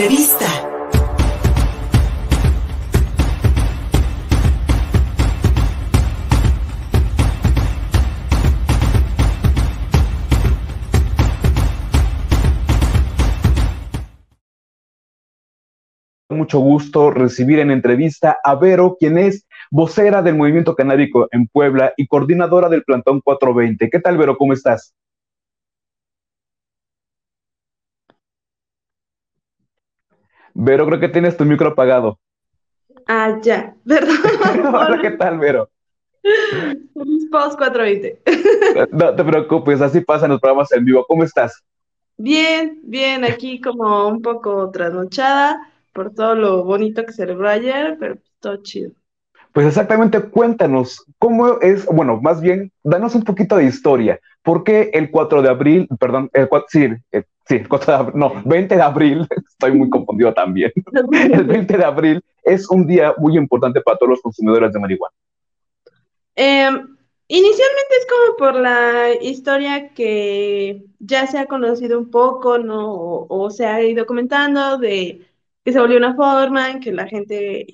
entrevista. Mucho gusto recibir en entrevista a Vero, quien es vocera del movimiento canábico en Puebla y coordinadora del plantón 420. ¿Qué tal, Vero? ¿Cómo estás? Vero, creo que tienes tu micro apagado. Ah, ya, perdón. Hola, ¿qué tal, Vero? Post 420. No te preocupes, así pasan los programas en vivo. ¿Cómo estás? Bien, bien, aquí como un poco trasnochada por todo lo bonito que celebró ayer, pero todo chido. Pues exactamente, cuéntanos, ¿cómo es, bueno, más bien, danos un poquito de historia. ¿Por qué el 4 de abril, perdón, el 4, sí, sí, el 4 de abril, no, 20 de abril, estoy muy confundido también. El 20 de abril es un día muy importante para todos los consumidores de marihuana. Em, inicialmente es como por la historia que ya se ha conocido un poco, ¿no? O, o se ha ido comentando de que se volvió una forma en que la gente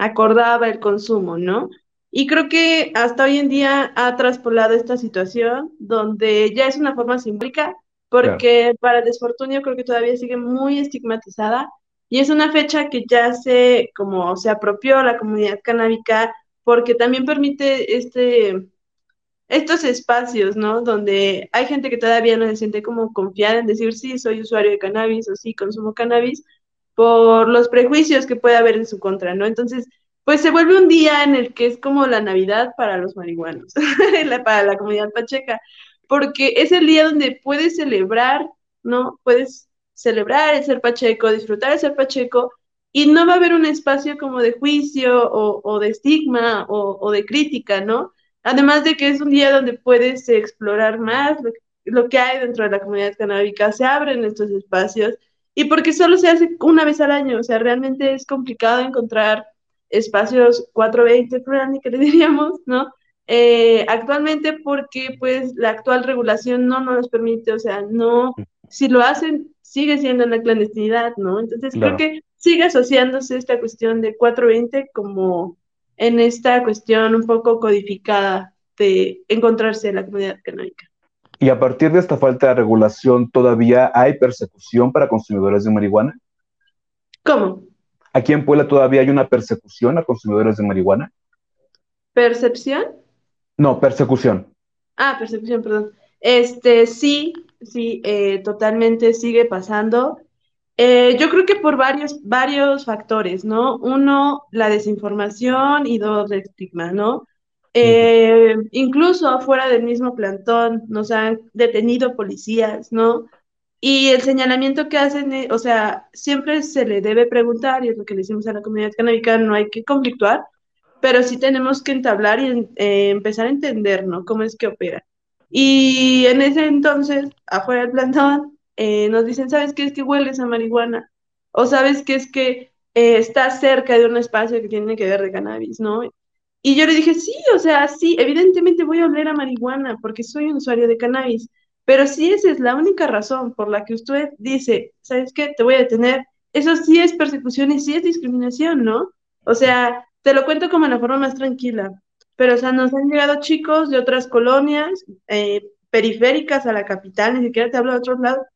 acordaba el consumo, ¿no? Y creo que hasta hoy en día ha traspolado esta situación donde ya es una forma simbólica, porque para desfortunio creo que todavía sigue muy estigmatizada y es una fecha que ya se, como se apropió la comunidad canábica, porque también permite este, estos espacios, ¿no? Donde hay gente que todavía no se siente como confiada en decir, sí, soy usuario de cannabis o sí, consumo cannabis, por los prejuicios que puede haber en su contra, ¿no? Entonces, pues se vuelve un día en el que es como la Navidad para los marihuanos, para la comunidad pacheca, porque es el día donde puedes celebrar, ¿no? Puedes celebrar el ser pacheco, disfrutar el ser pacheco, y no va a haber un espacio como de juicio o, de estigma o, de crítica, ¿no? Además de que es un día donde puedes explorar más lo, lo que hay dentro de la comunidad canábica, se abren estos espacios y porque solo se hace una vez al año, o sea, realmente es complicado encontrar espacios 420 Franny, que le diríamos, ¿no? Eh, actualmente porque pues la actual regulación no nos permite, o sea, no, si lo hacen, sigue siendo en la clandestinidad, ¿no? Entonces creo que sigue asociándose esta cuestión de 420 como en esta cuestión un poco codificada de encontrarse en la comunidad canábica. Y a partir de esta falta de regulación, ¿todavía hay persecución para consumidores de marihuana? ¿Cómo? Aquí en Puebla todavía hay una persecución a consumidores de marihuana. ¿Percepción? No, persecución. Ah, persecución, perdón. Este, sí, sí, eh, totalmente sigue pasando. Eh, yo creo que por varios, varios factores, ¿no? Uno, la desinformación y dos, el estigma, ¿no? Eh, incluso afuera del mismo plantón nos han detenido policías, ¿no? Y el señalamiento que hacen, o sea, siempre se le debe preguntar, y es lo que le decimos a la comunidad canábica, no hay que conflictuar, pero sí tenemos que entablar y eh, empezar a entender, ¿no? Cómo es que opera. Y en ese entonces, afuera del plantón, eh, nos dicen, ¿sabes qué es que hueles a marihuana? O sabes qué es que estás cerca de un espacio que tiene que ver de cannabis, ¿no? Y yo le dije, sí, o sea, sí, evidentemente voy a oler a marihuana porque soy un usuario de cannabis, pero si esa es la única razón por la que usted dice, ¿sabes qué? Te voy a detener, eso sí es persecución y sí es discriminación, ¿no? O sea, te lo cuento como la forma más tranquila, pero o sea, nos han llegado chicos de otras colonias eh, periféricas a la capital, ni siquiera te hablo de otros lados,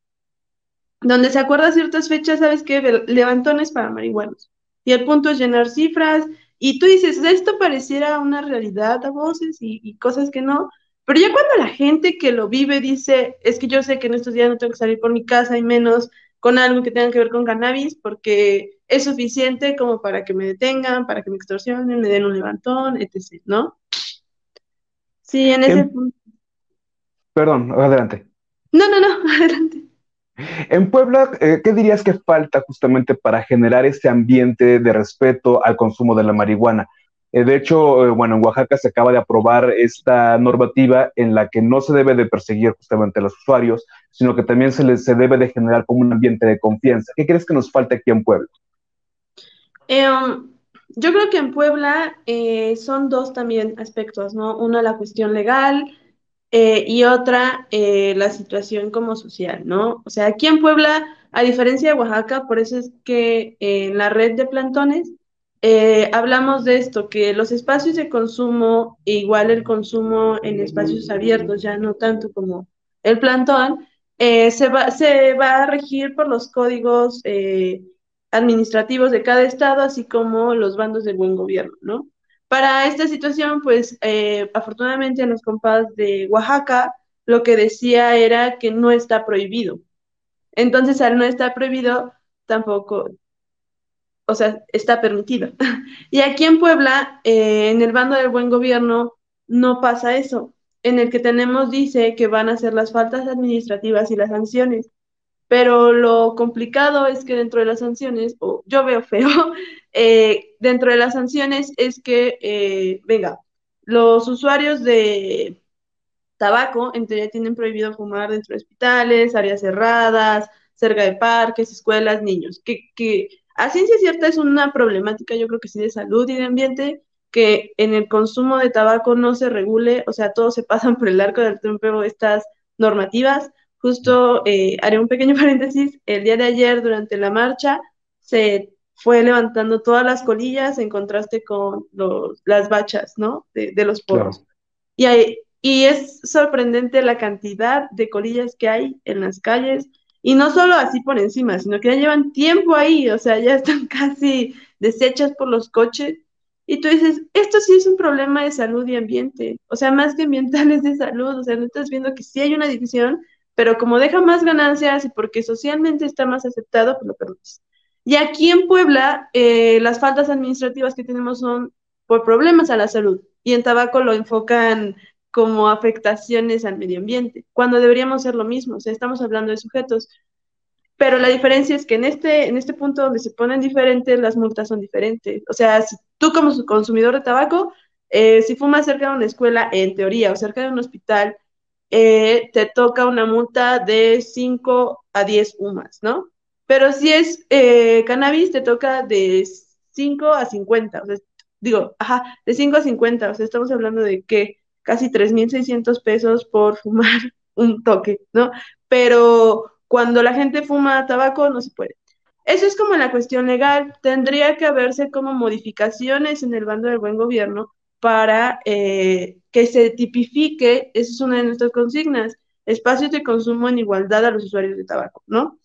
donde se acuerda ciertas fechas, ¿sabes qué? Levantones para marihuanos. Y el punto es llenar cifras, y tú dices, esto pareciera una realidad a voces y, cosas que no, pero ya cuando la gente que lo vive dice, es que yo sé que en estos días no tengo que salir por mi casa y menos con algo que tenga que ver con cannabis, porque es suficiente como para que me detengan, para que me extorsionen, me den un levantón, etc., ¿no? Sí, en ese em, punto. Perdón, adelante. No, no, no, adelante. En Puebla, eh, ¿qué dirías que falta justamente para generar ese ambiente de respeto al consumo de la marihuana? Eh, de hecho, eh, bueno, en Oaxaca se acaba de aprobar esta normativa en la que no se debe de perseguir justamente a los usuarios, sino que también se, les, se debe de generar como un ambiente de confianza. ¿Qué crees que nos falta aquí en Puebla? Um, yo creo que en Puebla son dos también aspectos, ¿no? Una, la cuestión legal, eh, y otra, eh, la situación como social, ¿no? O sea, aquí en Puebla A diferencia de Oaxaca, por eso es que en la red de plantones eh, hablamos de esto, que los espacios de consumo, igual el consumo en espacios abiertos, ya no tanto como el plantón, eh, se, va, se va a regir por los códigos eh, administrativos de cada estado, así como los bandos del buen gobierno, ¿no? Para esta situación, pues afortunadamente en los compas de Oaxaca, lo que decía era que no está prohibido. Entonces, al no estar prohibido, tampoco, o sea, está permitido. y aquí en Puebla, eh, en el bando del buen gobierno, no pasa eso. En el que tenemos dice que van a ser las faltas administrativas y las sanciones. Pero lo complicado es que dentro de las sanciones, o yo veo feo, eh, dentro de las sanciones es que, eh, venga, los usuarios de tabaco, en teoría tienen prohibido fumar dentro de hospitales, áreas cerradas, cerca de parques, escuelas, niños, que, que a ciencia cierta es una problemática, yo creo que sí, de salud y de ambiente, que en el consumo de tabaco no se regule, o sea, todos se pasan por el arco del tiempo estas normativas. Justo eh, haré un pequeño paréntesis, el día de ayer durante la marcha se fue levantando todas las colillas en contraste con los, las bachas, ¿no? De, los poros. Y hay, y es sorprendente la cantidad de colillas que hay en las calles, y no solo así por encima, sino que ya llevan tiempo ahí, o sea, ya están casi deshechas por los coches. Y tú dices, esto sí es un problema de salud y ambiente, o sea, más que ambiental es de salud, o sea, no estás viendo que sí hay una división, pero como deja más ganancias y porque socialmente está más aceptado, pues lo permites. Y aquí en Puebla, eh, las faltas administrativas que tenemos son por problemas a la salud, y en tabaco lo enfocan como afectaciones al medio ambiente, cuando deberíamos ser lo mismo, o sea, estamos hablando de sujetos. Pero la diferencia es que en este, en este punto donde se ponen diferentes, las multas son diferentes. O sea, si tú como consumidor de tabaco, eh, si fumas cerca de una escuela, en teoría, o cerca de un hospital, eh, te toca una multa de 5 a 10 UMAS, ¿no? Pero si es eh, cannabis, te toca de 5 a 50, o sea, digo, ajá, de 5 a 50, o sea, estamos hablando de que casi 3.600 pesos por fumar un toque, ¿no? Pero cuando la gente fuma tabaco no se puede. Eso es como la cuestión legal. Tendría que haberse como modificaciones en el bando del buen gobierno para eh, que se tipifique, esa es una de nuestras consignas, espacios de consumo en igualdad a los usuarios de tabaco, ¿no?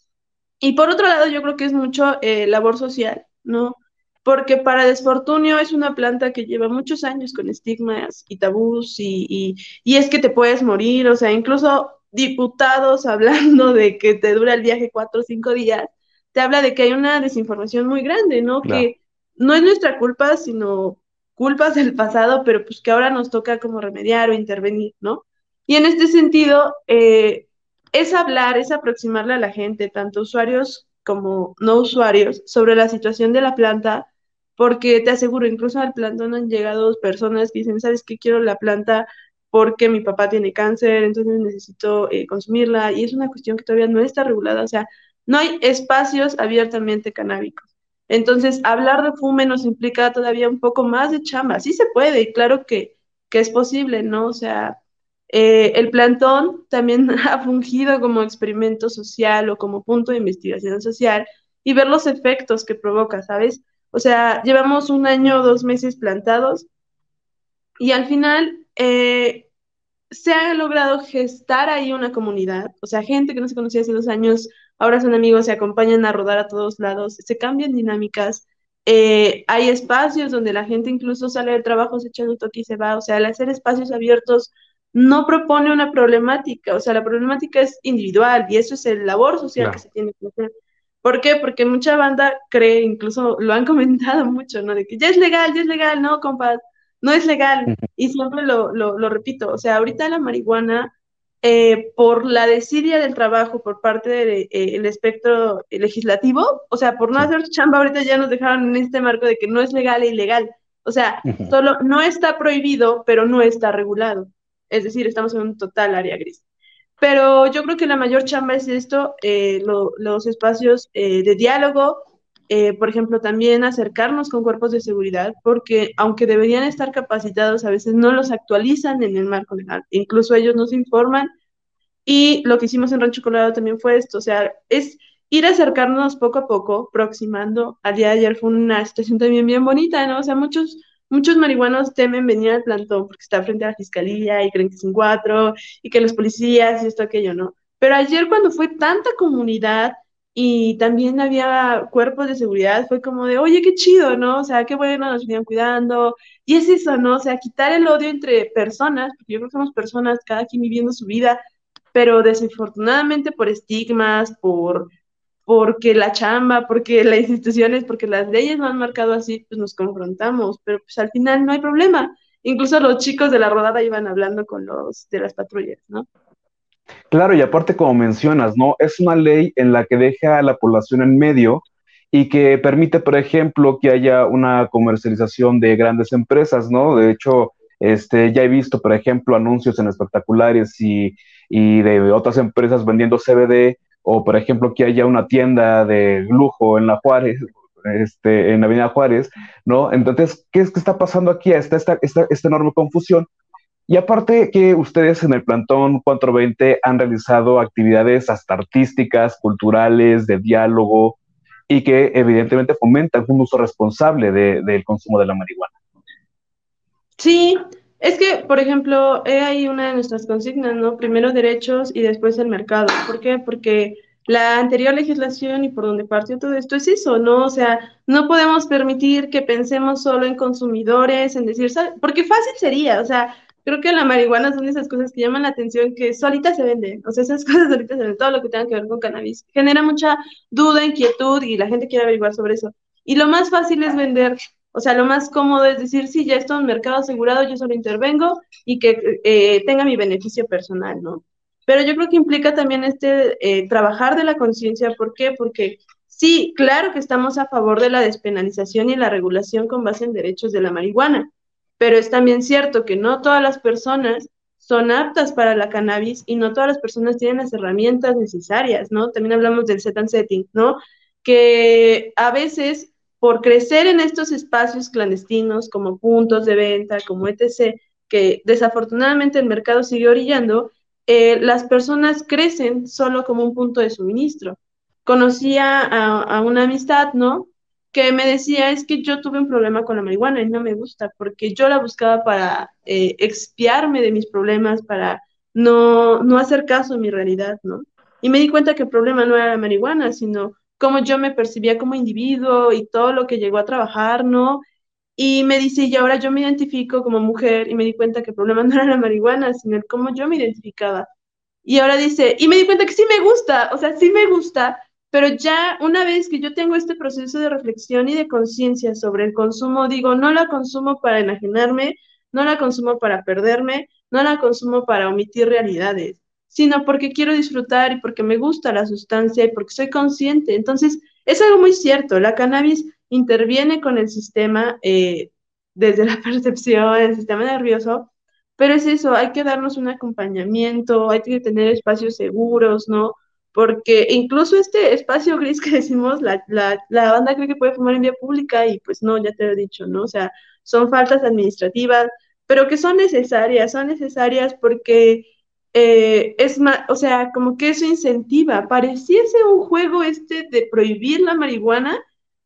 Y por otro lado, yo creo que es mucho eh, labor social, ¿no? porque para desfortunio es una planta que lleva muchos años con estigmas y tabús y, y, es que te puedes morir, o sea, incluso diputados hablando de que te dura el viaje cuatro o cinco días, te habla de que hay una desinformación muy grande, ¿no? Que no es nuestra culpa, sino culpas del pasado, pero pues que ahora nos toca como remediar o intervenir, ¿no? Y en este sentido, eh, es hablar, es aproximarle a la gente, tanto usuarios como no usuarios, sobre la situación de la planta, porque te aseguro, incluso al plantón han llegado personas que dicen, ¿sabes qué? Quiero la planta porque mi papá tiene cáncer, entonces necesito eh, consumirla, y es una cuestión que todavía no está regulada, o sea, no hay espacios abiertamente canábicos. Entonces, hablar de fume nos implica todavía un poco más de chamba. Sí se puede, y claro que, que es posible, ¿no? O sea, eh, el plantón también ha fungido como experimento social o como punto de investigación social y ver los efectos que provoca, ¿sabes? O sea, llevamos un año o dos meses plantados y al final eh, se ha logrado gestar ahí una comunidad, o sea, gente que no se conocía hace dos años, ahora son amigos, se acompañan a rodar a todos lados, se cambian dinámicas, eh, hay espacios donde la gente incluso sale del trabajo, se echa un toque y se va, o sea, al hacer espacios abiertos no propone una problemática, o sea, la problemática es individual y eso es el labor social que se tiene que hacer. ¿Por qué? Porque mucha banda cree, incluso lo han comentado mucho, ¿no? De que ya es legal, ya es legal, no, compa, no es legal. Y siempre lo, lo, repito, o sea, ahorita la marihuana, eh, por la desidia del trabajo por parte del eh, espectro legislativo, o sea, por no hacer chamba, ahorita ya nos dejaron en este marco de que no es legal e ilegal. O sea, solo no está prohibido, pero no está regulado. Es decir, estamos en un total área gris. Pero yo creo que la mayor chamba es esto, eh, los espacios eh, de diálogo, eh, por ejemplo, también acercarnos con cuerpos de seguridad, porque aunque deberían estar capacitados, a veces no los actualizan en el marco legal, incluso ellos nos informan. Y lo que hicimos en Rancho Colorado también fue esto, o sea, es ir acercarnos poco a poco, aproximando. Al día de ayer fue una situación también bien bonita, ¿no? O sea, muchos, muchos marihuanos temen venir al plantón porque está frente a la fiscalía y creen que es un cuatro y que los policías y esto, aquello, ¿no? Pero ayer cuando fue tanta comunidad y también había cuerpos de seguridad, fue como de, oye, qué chido, ¿no? O sea, qué bueno, nos venían cuidando. Y es eso, ¿no? O sea, quitar el odio entre personas, porque yo creo que somos personas, cada quien viviendo su vida, pero desafortunadamente por estigmas, por porque la chamba, porque las instituciones, porque las leyes no han marcado así, pues nos confrontamos, pero pues al final no hay problema. Incluso los chicos de la rodada iban hablando con los de las patrullas, ¿no? Claro, y aparte como mencionas, ¿no? Es una ley en la que deja a la población en medio y que permite, por ejemplo, que haya una comercialización de grandes empresas, ¿no? De hecho, este, ya he visto, por ejemplo, anuncios en espectaculares y, y de otras empresas vendiendo CBD o por ejemplo que haya una tienda de lujo en la Juárez, este, en la Avenida Juárez, ¿no? Entonces, ¿qué es que está pasando aquí? Está esta, esta, esta enorme confusión. Y aparte que ustedes en el Plantón 420 han realizado actividades hasta artísticas, culturales, de diálogo, y que evidentemente fomentan un uso responsable del consumo de la marihuana. Sí, es que, por ejemplo, ahí una de nuestras consignas, ¿no? Primero derechos y después el mercado. ¿Por qué? Porque la anterior legislación y por donde partió todo esto es eso, ¿no? O sea, no podemos permitir que pensemos solo en consumidores, en decir, porque fácil sería, o sea, creo que la marihuana son esas cosas que llaman la atención, que solita se venden, o sea, esas cosas solitas se venden, todo lo que tenga que ver con cannabis. Genera mucha duda, inquietud y la gente quiere averiguar sobre eso. Y lo más fácil es vender o sea, lo más cómodo es decir, sí, ya estoy en mercado asegurado, yo solo intervengo y que eh, tenga mi beneficio personal, ¿no? Pero yo creo que implica también este eh, trabajar de la conciencia. ¿Por qué? Porque sí, claro que estamos a favor de la despenalización y la regulación con base en derechos de la marihuana, pero es también cierto que no todas las personas son aptas para la cannabis y no todas las personas tienen las herramientas necesarias, ¿no? También hablamos del set and setting, ¿no? Que a veces por crecer en estos espacios clandestinos como puntos de venta, como etc., que desafortunadamente el mercado sigue orillando, eh, las personas crecen solo como un punto de suministro. Conocía a, una amistad, ¿no? Que me decía, es que yo tuve un problema con la marihuana y no me gusta, porque yo la buscaba para eh, expiarme de mis problemas, para no, no hacer caso a mi realidad, ¿no? Y me di cuenta que el problema no era la marihuana, sino cómo yo me percibía como individuo y todo lo que llegó a trabajar, ¿no? Y me dice, y ahora yo me identifico como mujer y me di cuenta que el problema no era la marihuana, sino el cómo yo me identificaba. Y ahora dice, y me di cuenta que sí me gusta, o sea, sí me gusta, pero ya una vez que yo tengo este proceso de reflexión y de conciencia sobre el consumo, digo, no la consumo para enajenarme, no la consumo para perderme, no la consumo para omitir realidades sino porque quiero disfrutar y porque me gusta la sustancia y porque soy consciente. Entonces, es algo muy cierto, la cannabis interviene con el sistema eh, desde la percepción, el sistema nervioso, pero es eso, hay que darnos un acompañamiento, hay que tener espacios seguros, ¿no? Porque incluso este espacio gris que decimos, la, la, la banda cree que puede fumar en vía pública y pues no, ya te lo he dicho, ¿no? O sea, son faltas administrativas, pero que son necesarias, son necesarias porque eh, es más, o sea, como que eso incentiva, pareciese un juego este de prohibir la marihuana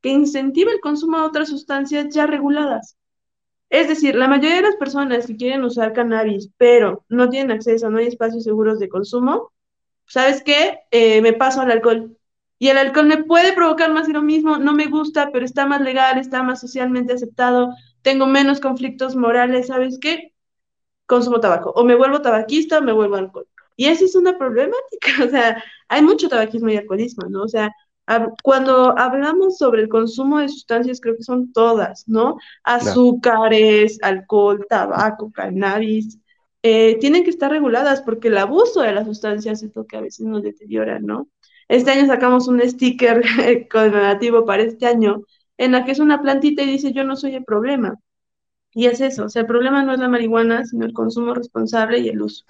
que incentiva el consumo de otras sustancias ya reguladas. Es decir, la mayoría de las personas que quieren usar cannabis, pero no tienen acceso, no hay espacios seguros de consumo, ¿sabes qué? Eh, me paso al alcohol. Y el alcohol me puede provocar más de lo mismo, no me gusta, pero está más legal, está más socialmente aceptado, tengo menos conflictos morales, ¿sabes qué? consumo tabaco, o me vuelvo tabaquista o me vuelvo alcohol. Y esa es una problemática, o sea, hay mucho tabaquismo y alcoholismo, ¿no? O sea, cuando hablamos sobre el consumo de sustancias, creo que son todas, ¿no? Azúcares, alcohol, tabaco, cannabis, eh, tienen que estar reguladas porque el abuso de las sustancias es lo que a veces nos deteriora, ¿no? Este año sacamos un sticker conmemorativo para este año en la que es una plantita y dice yo no soy el problema. Y es eso, o sea, el problema no es la marihuana, sino el consumo responsable y el uso.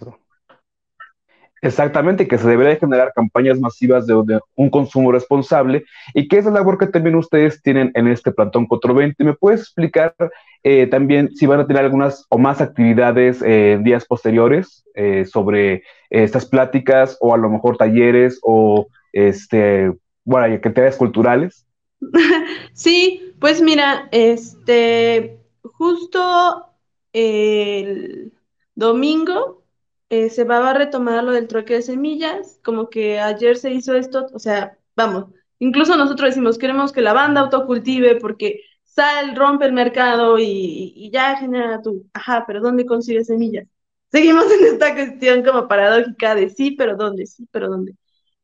Exactamente, que se debería generar campañas masivas de, un consumo responsable y que es la labor que también ustedes tienen en este Plantón 420. ¿Me puedes explicar eh, también si van a tener algunas o más actividades eh, días posteriores eh, sobre estas pláticas o a lo mejor talleres o este, bueno, actividades culturales. sí, pues mira, este, justo el domingo eh, se va a retomar lo del troque de semillas, como que ayer se hizo esto, o sea, vamos, incluso nosotros decimos, queremos que la banda autocultive porque sal, rompe el mercado y, ya genera tu, ajá, pero ¿dónde consigue semillas? Seguimos en esta cuestión como paradójica de sí, pero ¿dónde? Sí, pero ¿dónde?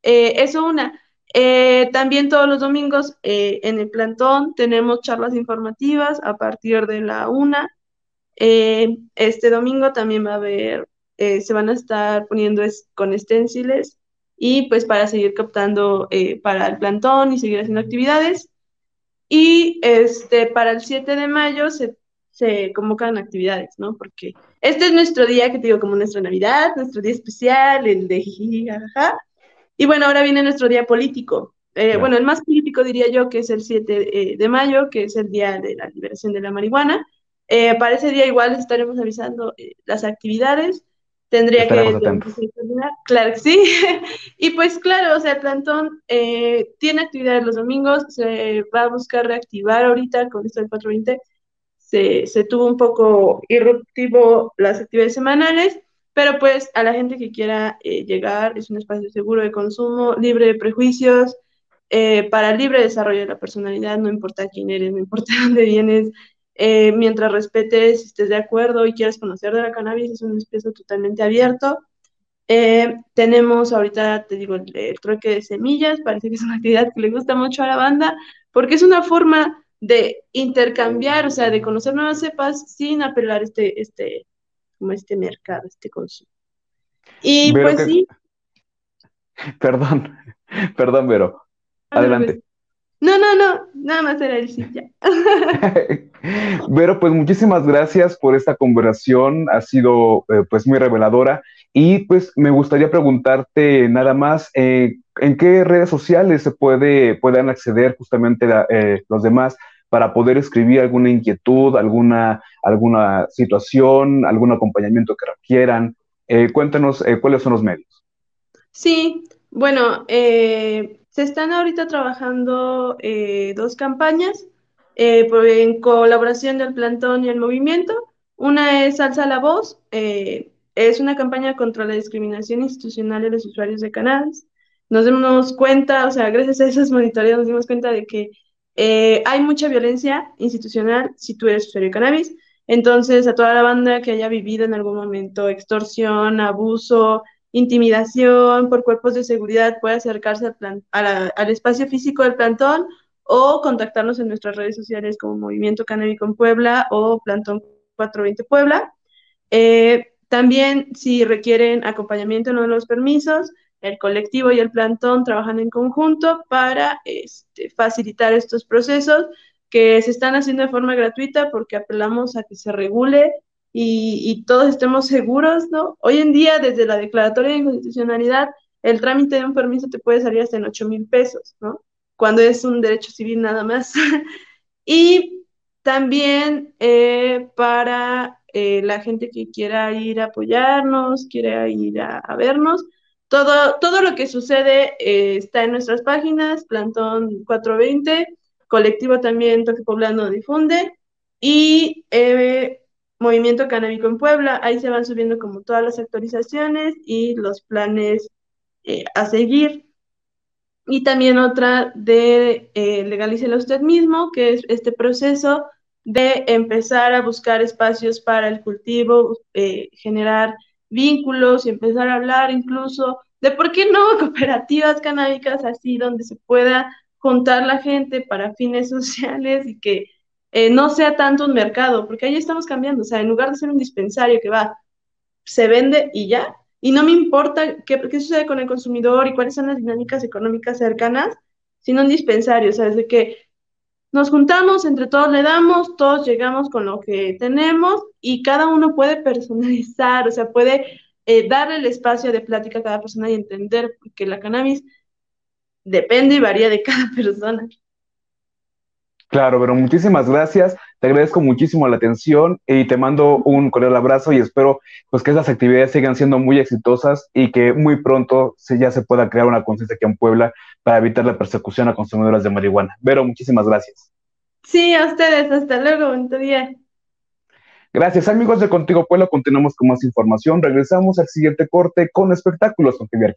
Eh, eso una. Eh, también todos los domingos en el plantón tenemos charlas informativas a partir de la una. este domingo también va a haber eh, se van a estar poniendo con esténciles y pues para seguir captando eh, para el plantón y seguir haciendo actividades. Y este, para el 7 de mayo se, se convocan actividades, ¿no? Porque este es nuestro día, que te digo, como nuestra Navidad, nuestro día especial, el de jajaja. Y bueno, ahora viene nuestro día político. Eh, bueno, el más político diría yo que es el 7 de mayo, que es el día de la liberación de la marihuana. para ese día igual estaremos avisando las actividades. Tendría que Claro que sí. y pues claro, o sea, el plantón eh, tiene actividades los domingos, se va a buscar reactivar ahorita con esto del 420. Se, se tuvo un poco irruptivo las actividades semanales, pero pues a la gente que quiera eh, llegar es un espacio seguro de consumo, libre de prejuicios, eh, para libre desarrollo de la personalidad, no importa quién eres, no importa dónde vienes, eh, mientras respetes, estés de acuerdo y quieras conocer de la cannabis, es un espacio totalmente abierto. Eh, tenemos ahorita, te digo, el, el, trueque de semillas, parece que es una actividad que le gusta mucho a la banda, porque es una forma de intercambiar, o sea, de conocer nuevas cepas sin apelar este, este, como este mercado, este consumo. Y pues sí. Perdón, perdón, pero adelante. No, no, no, nada más era el sí, ya. Vero, pues muchísimas gracias por esta conversación, ha sido eh, pues muy reveladora y pues me gustaría preguntarte nada más, eh, ¿en qué redes sociales se puede, puedan acceder justamente eh, los demás para poder escribir alguna inquietud, alguna, alguna situación, algún acompañamiento que requieran? cuéntanos cuáles son los medios. Sí, bueno, se están ahorita trabajando dos campañas. Eh, en colaboración del plantón y el movimiento. Una es Alza la Voz, eh, es una campaña contra la discriminación institucional de los usuarios de cannabis. Nos dimos cuenta, o sea, gracias a esos monitoreos nos dimos cuenta de que eh, hay mucha violencia institucional si tú eres usuario de cannabis. Entonces, a toda la banda que haya vivido en algún momento extorsión, abuso, intimidación por cuerpos de seguridad puede acercarse al, espacio físico del plantón o contactarnos en nuestras redes sociales como Movimiento Canábico en Puebla o Plantón 420 Puebla. Eh, también, si requieren acompañamiento en uno de los permisos, el colectivo y el plantón trabajan en conjunto para este, facilitar estos procesos que se están haciendo de forma gratuita porque apelamos a que se regule y, y, todos estemos seguros, ¿no? Hoy en día, desde la declaratoria de inconstitucionalidad, el trámite de un permiso te puede salir hasta en 8 mil pesos, ¿no? cuando es un derecho civil nada más. y también eh, para eh, la gente que quiera ir a apoyarnos, quiera ir a, vernos, todo, todo lo que sucede eh, está en nuestras páginas, Plantón 420, colectivo también Toque Poblano difunde, y Movimiento Canábico en Puebla, ahí se van subiendo como todas las actualizaciones y los planes a seguir. Y también otra de eh, legalícela usted mismo, que es este proceso de empezar a buscar espacios para el cultivo, eh, generar vínculos y empezar a hablar incluso de por qué no cooperativas canábicas así donde se pueda juntar la gente para fines sociales y que eh, no sea tanto un mercado, porque ahí estamos cambiando, o sea, en lugar de ser un dispensario que va, se vende y ya, y no me importa qué, sucede con el consumidor y cuáles son las dinámicas económicas cercanas, sino un dispensario, o sea, desde que nos juntamos, entre todos le damos, todos llegamos con lo que tenemos y cada uno puede personalizar, o sea, puede eh, darle el espacio de plática a cada persona y entender que la cannabis depende y varía de cada persona. Claro, pero muchísimas gracias. Te agradezco muchísimo la atención y te mando un cordial abrazo y espero pues que esas actividades sigan siendo muy exitosas y que muy pronto se, ya se pueda crear una conciencia aquí en Puebla para evitar la persecución a consumidoras de marihuana. Vero, muchísimas gracias. Sí, a ustedes. Hasta luego. Buen día. Gracias, amigos de Contigo Puebla. Continuamos con más información. Regresamos al siguiente corte con espectáculos con Javier